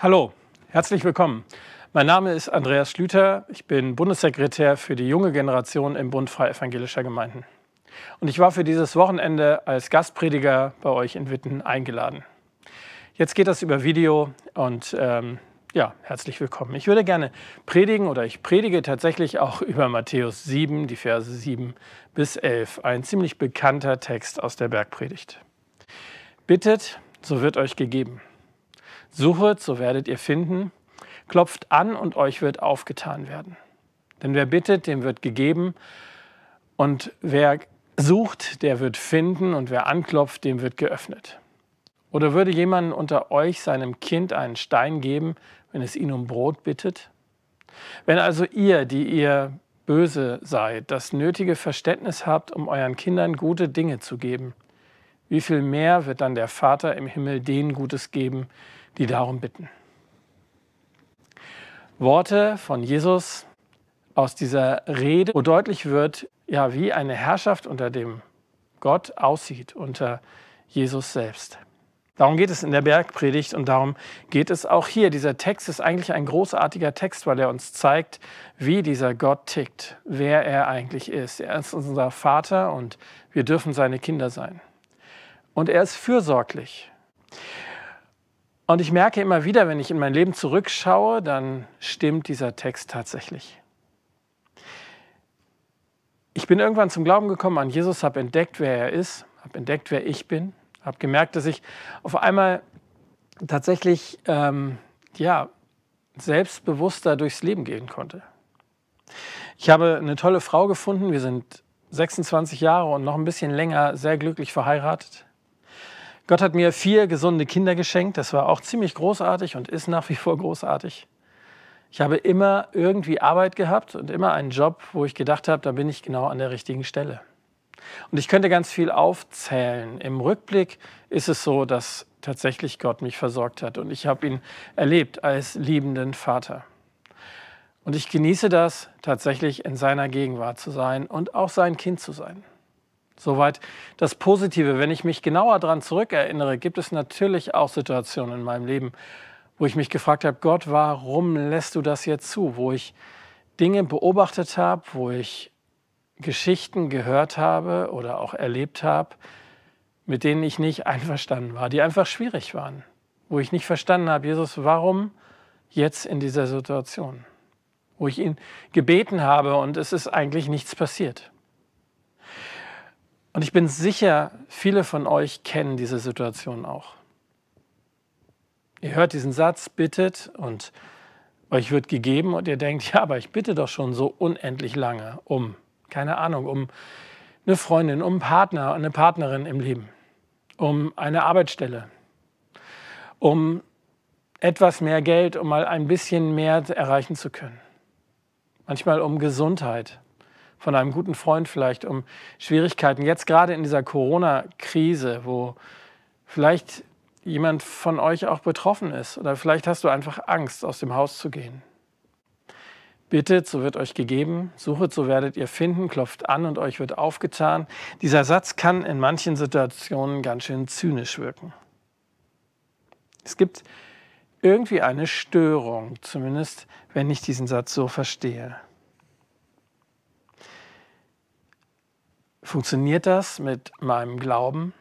Hallo, herzlich willkommen. Mein Name ist Andreas Schlüter. Ich bin Bundessekretär für die junge Generation im Bund Freie Evangelischer Gemeinden. Und ich war für dieses Wochenende als Gastprediger bei euch in Witten eingeladen. Jetzt geht das über Video und ähm, ja, herzlich willkommen. Ich würde gerne predigen oder ich predige tatsächlich auch über Matthäus 7, die Verse 7 bis 11, ein ziemlich bekannter Text aus der Bergpredigt. Bittet, so wird euch gegeben. Suchet, so werdet ihr finden. Klopft an und euch wird aufgetan werden. Denn wer bittet, dem wird gegeben. Und wer sucht, der wird finden. Und wer anklopft, dem wird geöffnet. Oder würde jemand unter euch seinem Kind einen Stein geben, wenn es ihn um Brot bittet? Wenn also ihr, die ihr böse seid, das nötige Verständnis habt, um euren Kindern gute Dinge zu geben, wie viel mehr wird dann der Vater im Himmel denen Gutes geben, die darum bitten. Worte von Jesus aus dieser Rede, wo deutlich wird, ja, wie eine Herrschaft unter dem Gott aussieht, unter Jesus selbst. Darum geht es in der Bergpredigt und darum geht es auch hier. Dieser Text ist eigentlich ein großartiger Text, weil er uns zeigt, wie dieser Gott tickt, wer er eigentlich ist. Er ist unser Vater und wir dürfen seine Kinder sein. Und er ist fürsorglich. Und ich merke immer wieder, wenn ich in mein Leben zurückschaue, dann stimmt dieser Text tatsächlich. Ich bin irgendwann zum Glauben gekommen an Jesus, habe entdeckt, wer er ist, habe entdeckt, wer ich bin, habe gemerkt, dass ich auf einmal tatsächlich ähm, ja, selbstbewusster durchs Leben gehen konnte. Ich habe eine tolle Frau gefunden, wir sind 26 Jahre und noch ein bisschen länger sehr glücklich verheiratet. Gott hat mir vier gesunde Kinder geschenkt. Das war auch ziemlich großartig und ist nach wie vor großartig. Ich habe immer irgendwie Arbeit gehabt und immer einen Job, wo ich gedacht habe, da bin ich genau an der richtigen Stelle. Und ich könnte ganz viel aufzählen. Im Rückblick ist es so, dass tatsächlich Gott mich versorgt hat und ich habe ihn erlebt als liebenden Vater. Und ich genieße das, tatsächlich in seiner Gegenwart zu sein und auch sein Kind zu sein. Soweit das Positive. Wenn ich mich genauer daran zurückerinnere, gibt es natürlich auch Situationen in meinem Leben, wo ich mich gefragt habe, Gott, warum lässt du das jetzt zu? Wo ich Dinge beobachtet habe, wo ich Geschichten gehört habe oder auch erlebt habe, mit denen ich nicht einverstanden war, die einfach schwierig waren, wo ich nicht verstanden habe, Jesus, warum jetzt in dieser Situation? Wo ich ihn gebeten habe und es ist eigentlich nichts passiert. Und ich bin sicher, viele von euch kennen diese Situation auch. Ihr hört diesen Satz, bittet und euch wird gegeben und ihr denkt, ja, aber ich bitte doch schon so unendlich lange um, keine Ahnung, um eine Freundin, um einen Partner, eine Partnerin im Leben, um eine Arbeitsstelle, um etwas mehr Geld, um mal ein bisschen mehr erreichen zu können. Manchmal um Gesundheit, von einem guten Freund vielleicht um Schwierigkeiten. Jetzt gerade in dieser Corona-Krise, wo vielleicht jemand von euch auch betroffen ist oder vielleicht hast du einfach Angst, aus dem Haus zu gehen. Bittet, so wird euch gegeben, suchet, so werdet ihr finden, klopft an und euch wird aufgetan. Dieser Satz kann in manchen Situationen ganz schön zynisch wirken. Es gibt irgendwie eine Störung, zumindest wenn ich diesen Satz so verstehe. Funktioniert das mit meinem Glauben?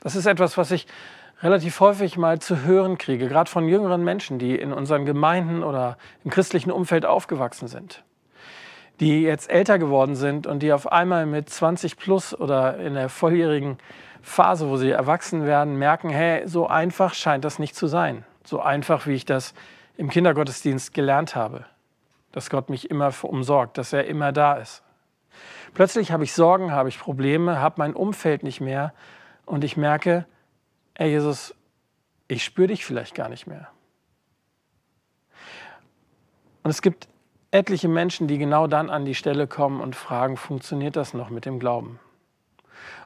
Das ist etwas, was ich relativ häufig mal zu hören kriege, gerade von jüngeren Menschen, die in unseren Gemeinden oder im christlichen Umfeld aufgewachsen sind, die jetzt älter geworden sind und die auf einmal mit 20 plus oder in der volljährigen Phase, wo sie erwachsen werden, merken, hey, so einfach scheint das nicht zu sein. So einfach, wie ich das im Kindergottesdienst gelernt habe, dass Gott mich immer umsorgt, dass er immer da ist. Plötzlich habe ich Sorgen, habe ich Probleme, habe mein Umfeld nicht mehr und ich merke, ey Jesus, ich spüre dich vielleicht gar nicht mehr. Und es gibt etliche Menschen, die genau dann an die Stelle kommen und fragen, funktioniert das noch mit dem Glauben?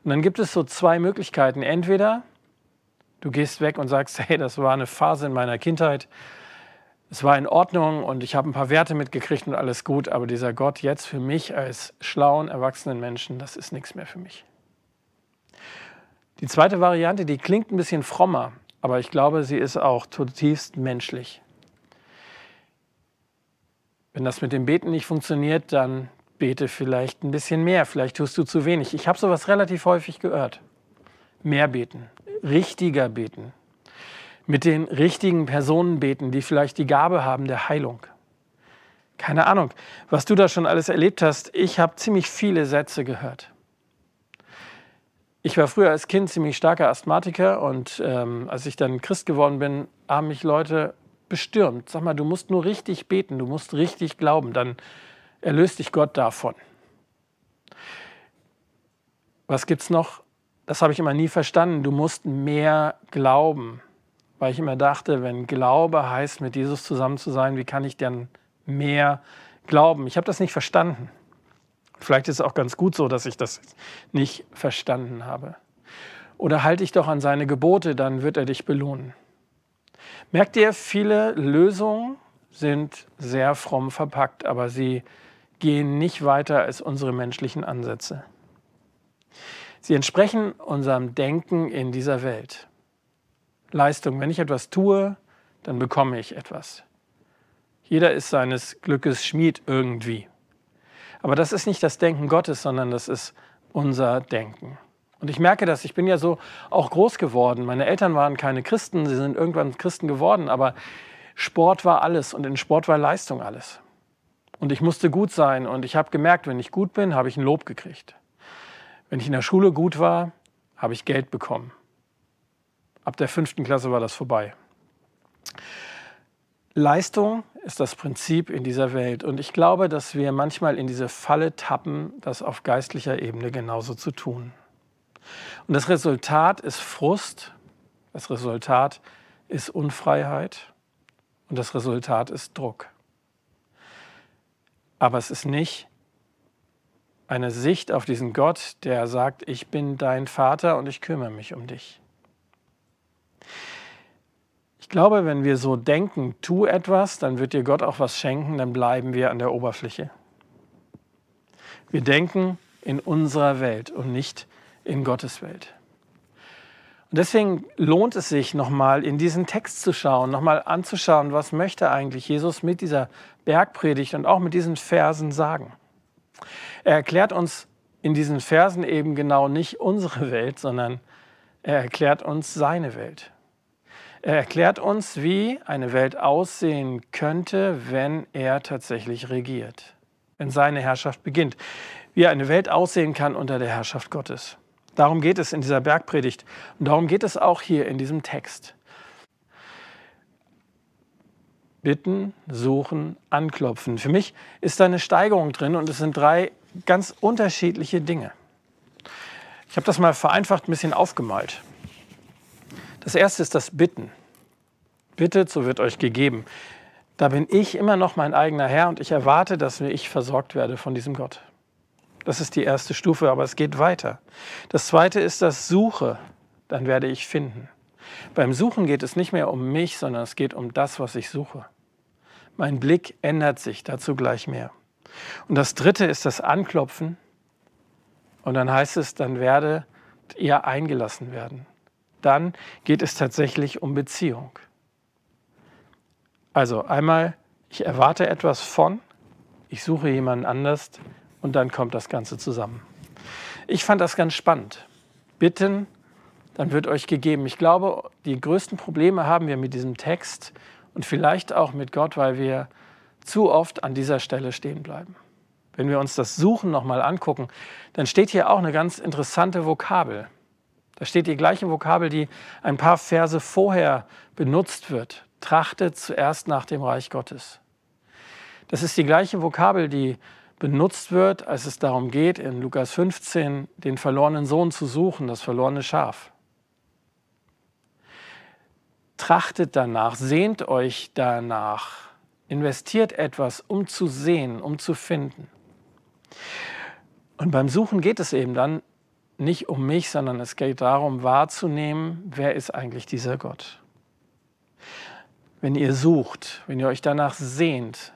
Und dann gibt es so zwei Möglichkeiten. Entweder du gehst weg und sagst, hey, das war eine Phase in meiner Kindheit, es war in Ordnung und ich habe ein paar Werte mitgekriegt und alles gut, aber dieser Gott jetzt für mich als schlauen, erwachsenen Menschen, das ist nichts mehr für mich. Die zweite Variante, die klingt ein bisschen frommer aber ich glaube, sie ist auch zutiefst menschlich. Wenn das mit dem Beten nicht funktioniert, dann bete vielleicht ein bisschen mehr, vielleicht tust du zu wenig. Ich habe sowas relativ häufig gehört. Mehr beten, richtiger beten, mit den richtigen Personen beten, die vielleicht die Gabe haben der Heilung. Keine Ahnung, was du da schon alles erlebt hast. Ich habe ziemlich viele Sätze gehört. Ich war früher als Kind ziemlich starker Asthmatiker und ähm, als ich dann Christ geworden bin, haben mich Leute bestürmt. Sag mal, du musst nur richtig beten, du musst richtig glauben, dann erlöst dich Gott davon. Was gibt's noch? Das habe ich immer nie verstanden. Du musst mehr glauben, weil ich immer dachte, wenn Glaube heißt, mit Jesus zusammen zu sein, wie kann ich denn mehr glauben? Ich habe das nicht verstanden. Vielleicht ist es auch ganz gut so, dass ich das nicht verstanden habe. Oder halte dich doch an seine Gebote, dann wird er dich belohnen. Merkt ihr, viele Lösungen sind sehr fromm verpackt, aber sie gehen nicht weiter als unsere menschlichen Ansätze. Sie entsprechen unserem Denken in dieser Welt. Leistung, wenn ich etwas tue, dann bekomme ich etwas. Jeder ist seines Glückes Schmied irgendwie. Aber das ist nicht das Denken Gottes, sondern das ist unser Denken. Und ich merke das, ich bin ja so auch groß geworden. Meine Eltern waren keine Christen, sie sind irgendwann Christen geworden, aber Sport war alles und in Sport war Leistung alles. Und ich musste gut sein und ich habe gemerkt, wenn ich gut bin, habe ich ein Lob gekriegt. Wenn ich in der Schule gut war, habe ich Geld bekommen. Ab der fünften Klasse war das vorbei. Leistung ist das Prinzip in dieser Welt. Und ich glaube, dass wir manchmal in diese Falle tappen, das auf geistlicher Ebene genauso zu tun. Und das Resultat ist Frust, das Resultat ist Unfreiheit und das Resultat ist Druck. Aber es ist nicht eine Sicht auf diesen Gott, der sagt, ich bin dein Vater und ich kümmere mich um dich. Ich glaube, wenn wir so denken, tu etwas, dann wird dir Gott auch was schenken, dann bleiben wir an der Oberfläche. Wir denken in unserer Welt und nicht in Gottes Welt. Und deswegen lohnt es sich nochmal in diesen Text zu schauen, nochmal anzuschauen, was möchte eigentlich Jesus mit dieser Bergpredigt und auch mit diesen Versen sagen. Er erklärt uns in diesen Versen eben genau nicht unsere Welt, sondern er erklärt uns seine Welt. Er erklärt uns, wie eine Welt aussehen könnte, wenn er tatsächlich regiert, wenn seine Herrschaft beginnt, wie eine Welt aussehen kann unter der Herrschaft Gottes. Darum geht es in dieser Bergpredigt und darum geht es auch hier in diesem Text. Bitten, suchen, anklopfen. Für mich ist da eine Steigerung drin und es sind drei ganz unterschiedliche Dinge. Ich habe das mal vereinfacht ein bisschen aufgemalt. Das erste ist das Bitten. Bittet, so wird euch gegeben. Da bin ich immer noch mein eigener Herr und ich erwarte, dass ich versorgt werde von diesem Gott. Das ist die erste Stufe, aber es geht weiter. Das zweite ist das Suche, dann werde ich finden. Beim Suchen geht es nicht mehr um mich, sondern es geht um das, was ich suche. Mein Blick ändert sich, dazu gleich mehr. Und das dritte ist das Anklopfen. Und dann heißt es, dann werdet ihr eingelassen werden dann geht es tatsächlich um Beziehung. Also einmal, ich erwarte etwas von, ich suche jemanden anders und dann kommt das Ganze zusammen. Ich fand das ganz spannend. Bitten, dann wird euch gegeben. Ich glaube, die größten Probleme haben wir mit diesem Text und vielleicht auch mit Gott, weil wir zu oft an dieser Stelle stehen bleiben. Wenn wir uns das Suchen nochmal angucken, dann steht hier auch eine ganz interessante Vokabel. Da steht die gleiche Vokabel, die ein paar Verse vorher benutzt wird. Trachtet zuerst nach dem Reich Gottes. Das ist die gleiche Vokabel, die benutzt wird, als es darum geht, in Lukas 15 den verlorenen Sohn zu suchen, das verlorene Schaf. Trachtet danach, sehnt euch danach, investiert etwas, um zu sehen, um zu finden. Und beim Suchen geht es eben dann nicht um mich, sondern es geht darum wahrzunehmen, wer ist eigentlich dieser Gott. Wenn ihr sucht, wenn ihr euch danach sehnt,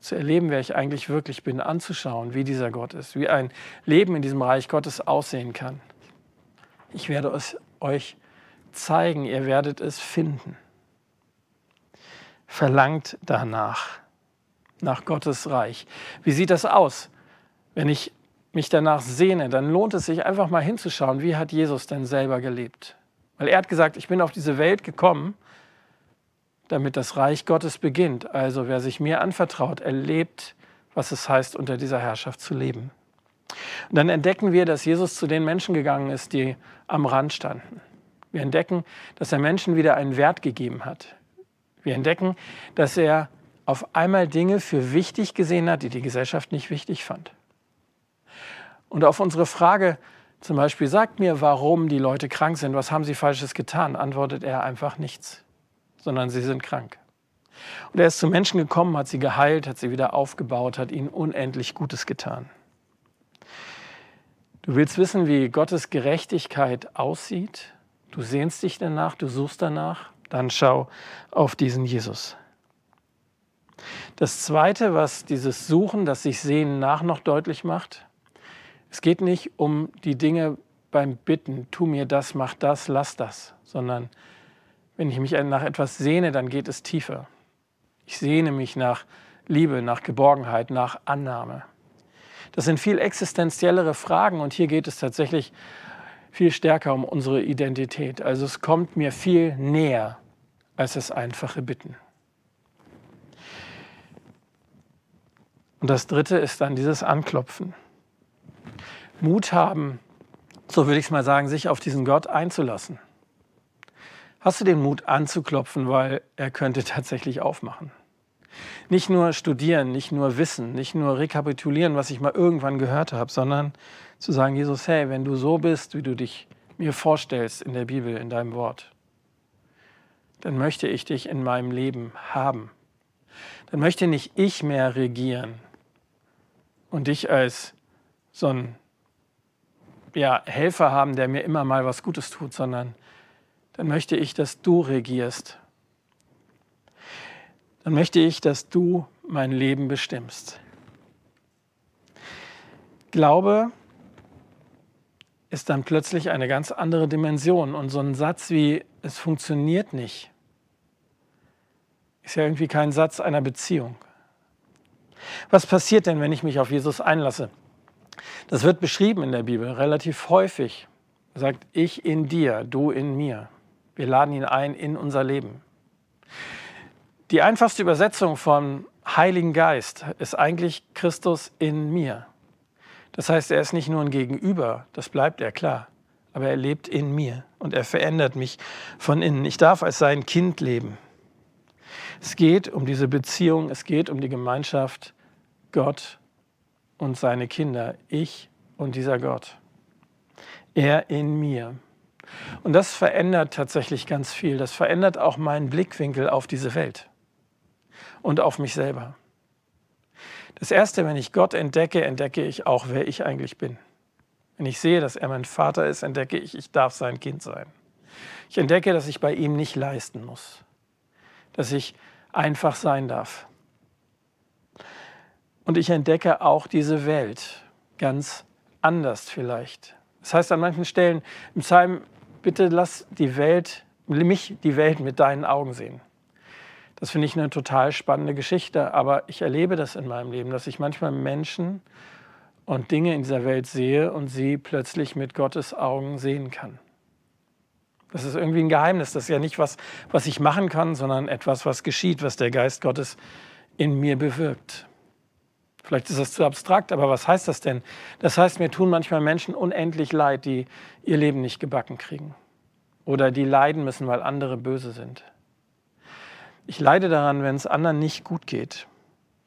zu erleben, wer ich eigentlich wirklich bin, anzuschauen, wie dieser Gott ist, wie ein Leben in diesem Reich Gottes aussehen kann. Ich werde es euch zeigen, ihr werdet es finden. Verlangt danach, nach Gottes Reich. Wie sieht das aus? Wenn ich mich danach sehne, dann lohnt es sich einfach mal hinzuschauen, wie hat Jesus denn selber gelebt. Weil er hat gesagt, ich bin auf diese Welt gekommen, damit das Reich Gottes beginnt. Also wer sich mir anvertraut, erlebt, was es heißt, unter dieser Herrschaft zu leben. Und dann entdecken wir, dass Jesus zu den Menschen gegangen ist, die am Rand standen. Wir entdecken, dass er Menschen wieder einen Wert gegeben hat. Wir entdecken, dass er auf einmal Dinge für wichtig gesehen hat, die die Gesellschaft nicht wichtig fand. Und auf unsere Frage zum Beispiel, sagt mir, warum die Leute krank sind, was haben sie Falsches getan, antwortet er einfach nichts, sondern sie sind krank. Und er ist zu Menschen gekommen, hat sie geheilt, hat sie wieder aufgebaut, hat ihnen unendlich Gutes getan. Du willst wissen, wie Gottes Gerechtigkeit aussieht? Du sehnst dich danach, du suchst danach? Dann schau auf diesen Jesus. Das Zweite, was dieses Suchen, das sich Sehen nach noch deutlich macht, es geht nicht um die Dinge beim Bitten, tu mir das, mach das, lass das, sondern wenn ich mich nach etwas sehne, dann geht es tiefer. Ich sehne mich nach Liebe, nach Geborgenheit, nach Annahme. Das sind viel existenziellere Fragen und hier geht es tatsächlich viel stärker um unsere Identität. Also es kommt mir viel näher als das einfache Bitten. Und das Dritte ist dann dieses Anklopfen. Mut haben, so würde ich es mal sagen, sich auf diesen Gott einzulassen. Hast du den Mut anzuklopfen, weil er könnte tatsächlich aufmachen? Nicht nur studieren, nicht nur wissen, nicht nur rekapitulieren, was ich mal irgendwann gehört habe, sondern zu sagen, Jesus, hey, wenn du so bist, wie du dich mir vorstellst in der Bibel, in deinem Wort, dann möchte ich dich in meinem Leben haben. Dann möchte nicht ich mehr regieren und dich als so ein ja, Helfer haben, der mir immer mal was Gutes tut, sondern dann möchte ich, dass du regierst. Dann möchte ich, dass du mein Leben bestimmst. Glaube ist dann plötzlich eine ganz andere Dimension. Und so ein Satz wie, es funktioniert nicht, ist ja irgendwie kein Satz einer Beziehung. Was passiert denn, wenn ich mich auf Jesus einlasse? Das wird beschrieben in der Bibel relativ häufig. Er sagt, ich in dir, du in mir. Wir laden ihn ein in unser Leben. Die einfachste Übersetzung von Heiligen Geist ist eigentlich Christus in mir. Das heißt, er ist nicht nur ein Gegenüber, das bleibt er klar, aber er lebt in mir und er verändert mich von innen. Ich darf als sein Kind leben. Es geht um diese Beziehung, es geht um die Gemeinschaft Gott und seine Kinder, ich und dieser Gott. Er in mir. Und das verändert tatsächlich ganz viel. Das verändert auch meinen Blickwinkel auf diese Welt und auf mich selber. Das Erste, wenn ich Gott entdecke, entdecke ich auch, wer ich eigentlich bin. Wenn ich sehe, dass er mein Vater ist, entdecke ich, ich darf sein Kind sein. Ich entdecke, dass ich bei ihm nicht leisten muss, dass ich einfach sein darf. Und ich entdecke auch diese Welt ganz anders vielleicht. Das heißt an manchen Stellen im Psalm, bitte lass die Welt, mich die Welt mit deinen Augen sehen. Das finde ich eine total spannende Geschichte, aber ich erlebe das in meinem Leben, dass ich manchmal Menschen und Dinge in dieser Welt sehe und sie plötzlich mit Gottes Augen sehen kann. Das ist irgendwie ein Geheimnis. Das ist ja nicht was, was ich machen kann, sondern etwas, was geschieht, was der Geist Gottes in mir bewirkt. Vielleicht ist das zu abstrakt, aber was heißt das denn? Das heißt, mir tun manchmal Menschen unendlich leid, die ihr Leben nicht gebacken kriegen. Oder die leiden müssen, weil andere böse sind. Ich leide daran, wenn es anderen nicht gut geht.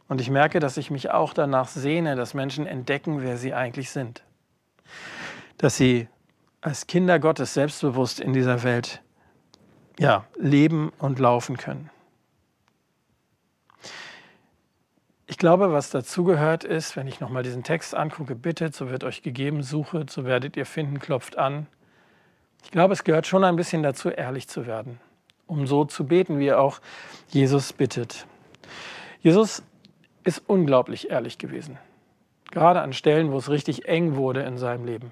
Und ich merke, dass ich mich auch danach sehne, dass Menschen entdecken, wer sie eigentlich sind. Dass sie als Kinder Gottes selbstbewusst in dieser Welt ja, leben und laufen können. Ich glaube, was dazugehört ist, wenn ich nochmal diesen Text angucke, bittet, so wird euch gegeben, suche, so werdet ihr finden, klopft an. Ich glaube, es gehört schon ein bisschen dazu, ehrlich zu werden, um so zu beten, wie auch Jesus bittet. Jesus ist unglaublich ehrlich gewesen, gerade an Stellen, wo es richtig eng wurde in seinem Leben.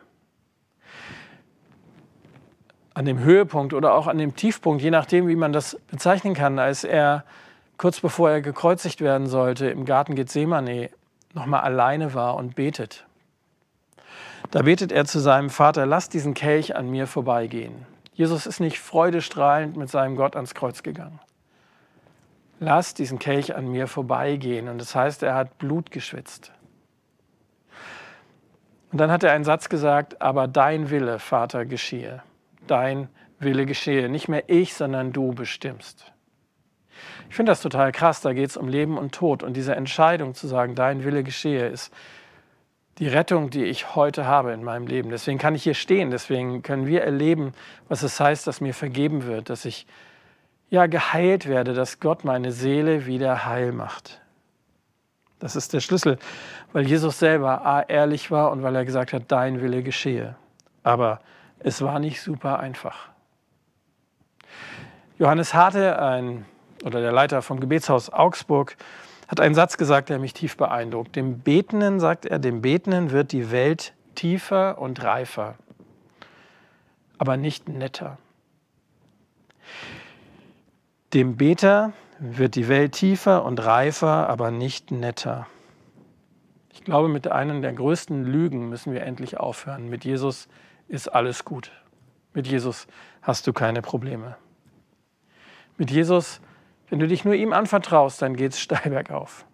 an dem Höhepunkt oder auch an dem Tiefpunkt, je nachdem, wie man das bezeichnen kann, als er kurz bevor er gekreuzigt werden sollte, im Garten Gethsemane nochmal alleine war und betet. Da betet er zu seinem Vater, lass diesen Kelch an mir vorbeigehen. Jesus ist nicht freudestrahlend mit seinem Gott ans Kreuz gegangen. Lass diesen Kelch an mir vorbeigehen. Und das heißt, er hat Blut geschwitzt. Und dann hat er einen Satz gesagt, aber dein Wille, Vater, geschehe. Dein Wille geschehe. Nicht mehr ich, sondern du bestimmst. Ich finde das total krass. Da geht es um Leben und Tod. Und diese Entscheidung zu sagen, dein Wille geschehe, ist die Rettung, die ich heute habe in meinem Leben. Deswegen kann ich hier stehen. Deswegen können wir erleben, was es heißt, dass mir vergeben wird, dass ich ja geheilt werde, dass Gott meine Seele wieder heil macht. Das ist der Schlüssel, weil Jesus selber A, ehrlich war und weil er gesagt hat, dein Wille geschehe. Aber es war nicht super einfach. Johannes Harte, ein, oder der Leiter vom Gebetshaus Augsburg, hat einen Satz gesagt, der mich tief beeindruckt. Dem Betenden, sagt er, dem Betenden wird die Welt tiefer und reifer, aber nicht netter. Dem Beter wird die Welt tiefer und reifer, aber nicht netter. Ich glaube, mit einer der größten Lügen müssen wir endlich aufhören. Mit Jesus ist alles gut. Mit Jesus hast du keine Probleme. Mit Jesus, wenn du dich nur ihm anvertraust, dann geht es steil bergauf.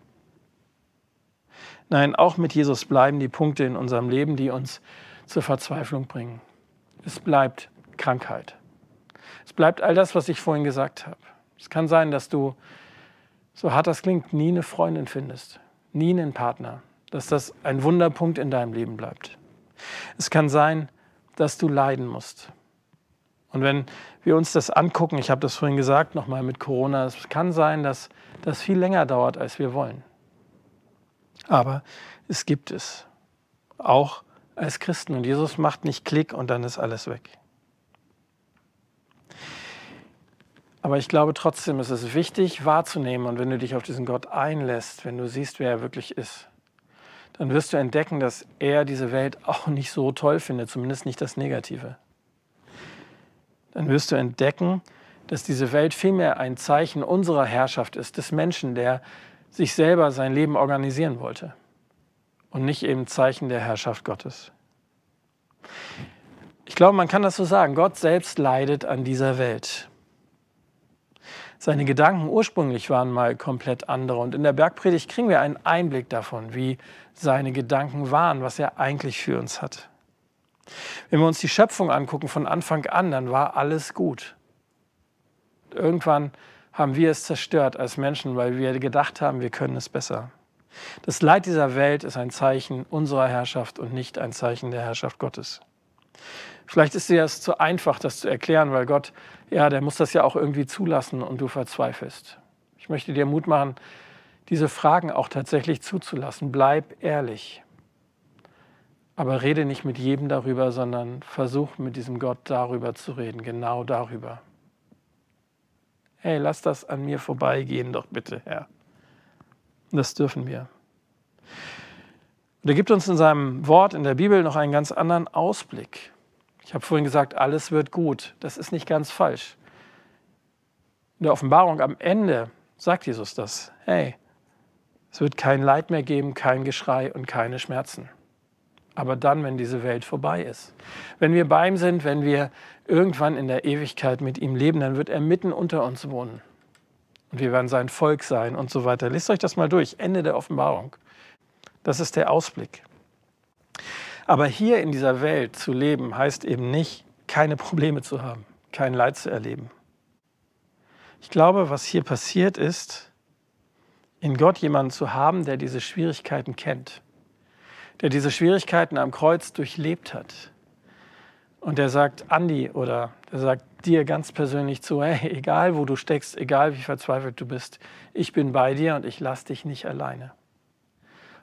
Nein, auch mit Jesus bleiben die Punkte in unserem Leben, die uns zur Verzweiflung bringen. Es bleibt Krankheit. Es bleibt all das, was ich vorhin gesagt habe. Es kann sein, dass du, so hart das klingt, nie eine Freundin findest, nie einen Partner, dass das ein Wunderpunkt in deinem Leben bleibt. Es kann sein, dass du leiden musst. Und wenn wir uns das angucken, ich habe das vorhin gesagt, nochmal mit Corona, es kann sein, dass das viel länger dauert, als wir wollen. Aber es gibt es, auch als Christen. Und Jesus macht nicht Klick und dann ist alles weg. Aber ich glaube trotzdem, es ist wichtig wahrzunehmen und wenn du dich auf diesen Gott einlässt, wenn du siehst, wer er wirklich ist, dann wirst du entdecken, dass er diese Welt auch nicht so toll findet, zumindest nicht das Negative. Dann wirst du entdecken, dass diese Welt vielmehr ein Zeichen unserer Herrschaft ist, des Menschen, der sich selber sein Leben organisieren wollte und nicht eben Zeichen der Herrschaft Gottes. Ich glaube, man kann das so sagen, Gott selbst leidet an dieser Welt. Seine Gedanken ursprünglich waren mal komplett andere. Und in der Bergpredigt kriegen wir einen Einblick davon, wie seine Gedanken waren, was er eigentlich für uns hat. Wenn wir uns die Schöpfung angucken von Anfang an, dann war alles gut. Irgendwann haben wir es zerstört als Menschen, weil wir gedacht haben, wir können es besser. Das Leid dieser Welt ist ein Zeichen unserer Herrschaft und nicht ein Zeichen der Herrschaft Gottes. Vielleicht ist dir das zu einfach, das zu erklären, weil Gott, ja, der muss das ja auch irgendwie zulassen und du verzweifelst. Ich möchte dir Mut machen, diese Fragen auch tatsächlich zuzulassen. Bleib ehrlich. Aber rede nicht mit jedem darüber, sondern versuch mit diesem Gott darüber zu reden, genau darüber. Hey, lass das an mir vorbeigehen, doch bitte, Herr. Das dürfen wir. Und er gibt uns in seinem Wort in der Bibel noch einen ganz anderen Ausblick. Ich habe vorhin gesagt, alles wird gut. Das ist nicht ganz falsch. In der Offenbarung am Ende sagt Jesus das. Hey, es wird kein Leid mehr geben, kein Geschrei und keine Schmerzen. Aber dann, wenn diese Welt vorbei ist. Wenn wir bei ihm sind, wenn wir irgendwann in der Ewigkeit mit ihm leben, dann wird er mitten unter uns wohnen. Und wir werden sein Volk sein und so weiter. Lest euch das mal durch. Ende der Offenbarung. Das ist der Ausblick. Aber hier in dieser Welt zu leben, heißt eben nicht, keine Probleme zu haben, kein Leid zu erleben. Ich glaube, was hier passiert ist, in Gott jemanden zu haben, der diese Schwierigkeiten kennt, der diese Schwierigkeiten am Kreuz durchlebt hat. Und der sagt Andi oder der sagt dir ganz persönlich zu, hey, egal wo du steckst, egal wie verzweifelt du bist, ich bin bei dir und ich lasse dich nicht alleine.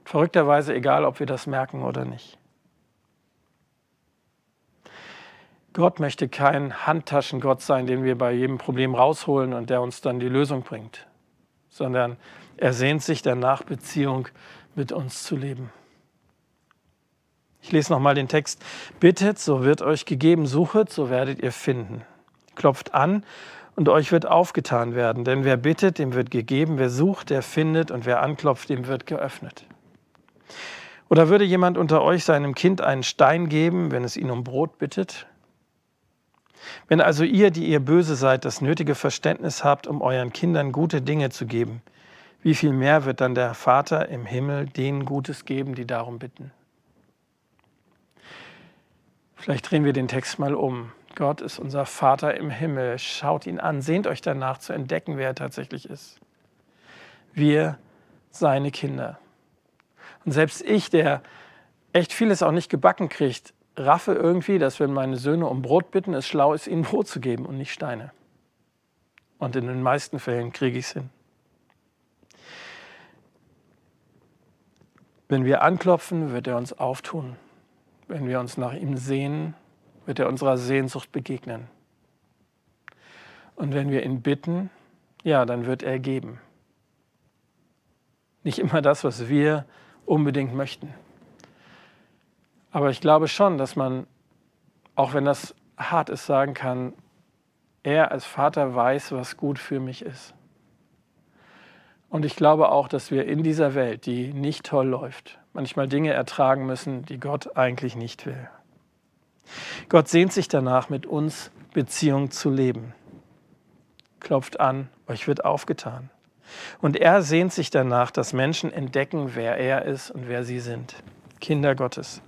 Verrückterweise egal, ob wir das merken oder nicht. Gott möchte kein Handtaschengott sein, den wir bei jedem Problem rausholen und der uns dann die Lösung bringt, sondern er sehnt sich danach, Beziehung mit uns zu leben. Ich lese nochmal den Text. Bittet, so wird euch gegeben, suchet, so werdet ihr finden. Klopft an und euch wird aufgetan werden. Denn wer bittet, dem wird gegeben, wer sucht, der findet und wer anklopft, dem wird geöffnet. Oder würde jemand unter euch seinem Kind einen Stein geben, wenn es ihn um Brot bittet? Wenn also ihr, die ihr böse seid, das nötige Verständnis habt, um euren Kindern gute Dinge zu geben, wie viel mehr wird dann der Vater im Himmel denen Gutes geben, die darum bitten? Vielleicht drehen wir den Text mal um. Gott ist unser Vater im Himmel. Schaut ihn an, sehnt euch danach zu entdecken, wer er tatsächlich ist. Wir, seine Kinder. Und selbst ich, der echt vieles auch nicht gebacken kriegt, raffe irgendwie, dass wenn meine Söhne um Brot bitten, es schlau ist, ihnen Brot zu geben und nicht Steine. Und in den meisten Fällen kriege ich es hin. Wenn wir anklopfen, wird er uns auftun. Wenn wir uns nach ihm sehen, wird er unserer Sehnsucht begegnen. Und wenn wir ihn bitten, ja, dann wird er geben. Nicht immer das, was wir unbedingt möchten. Aber ich glaube schon, dass man, auch wenn das hart ist, sagen kann, er als Vater weiß, was gut für mich ist. Und ich glaube auch, dass wir in dieser Welt, die nicht toll läuft, manchmal Dinge ertragen müssen, die Gott eigentlich nicht will. Gott sehnt sich danach, mit uns Beziehung zu leben. Klopft an, euch wird aufgetan. Und er sehnt sich danach, dass Menschen entdecken, wer er ist und wer sie sind. Kinder Gottes.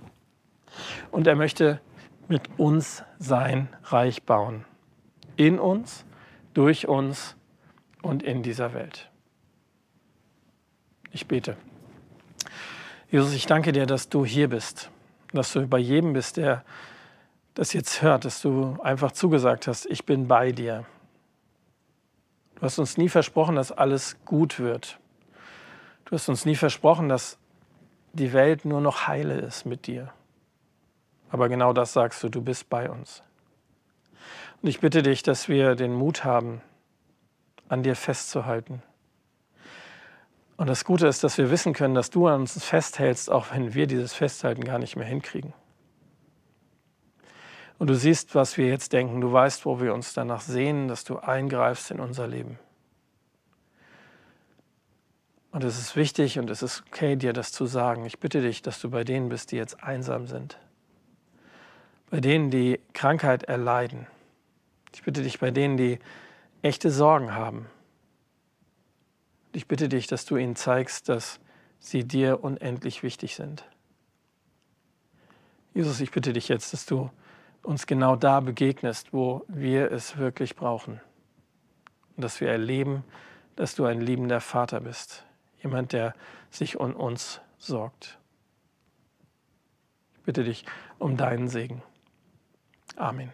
Und er möchte mit uns sein Reich bauen. In uns, durch uns und in dieser Welt. Ich bete. Jesus, ich danke dir, dass du hier bist, dass du bei jedem bist, der das jetzt hört, dass du einfach zugesagt hast, ich bin bei dir. Du hast uns nie versprochen, dass alles gut wird. Du hast uns nie versprochen, dass die Welt nur noch heile ist mit dir. Aber genau das sagst du, du bist bei uns. Und ich bitte dich, dass wir den Mut haben, an dir festzuhalten. Und das Gute ist, dass wir wissen können, dass du an uns festhältst, auch wenn wir dieses Festhalten gar nicht mehr hinkriegen. Und du siehst, was wir jetzt denken. Du weißt, wo wir uns danach sehen, dass du eingreifst in unser Leben. Und es ist wichtig und es ist okay, dir das zu sagen. Ich bitte dich, dass du bei denen bist, die jetzt einsam sind. Bei denen, die Krankheit erleiden. Ich bitte dich bei denen, die echte Sorgen haben. Ich bitte dich, dass du ihnen zeigst, dass sie dir unendlich wichtig sind. Jesus, ich bitte dich jetzt, dass du uns genau da begegnest, wo wir es wirklich brauchen. Und dass wir erleben, dass du ein liebender Vater bist, jemand, der sich um uns sorgt. Ich bitte dich um deinen Segen. Amen.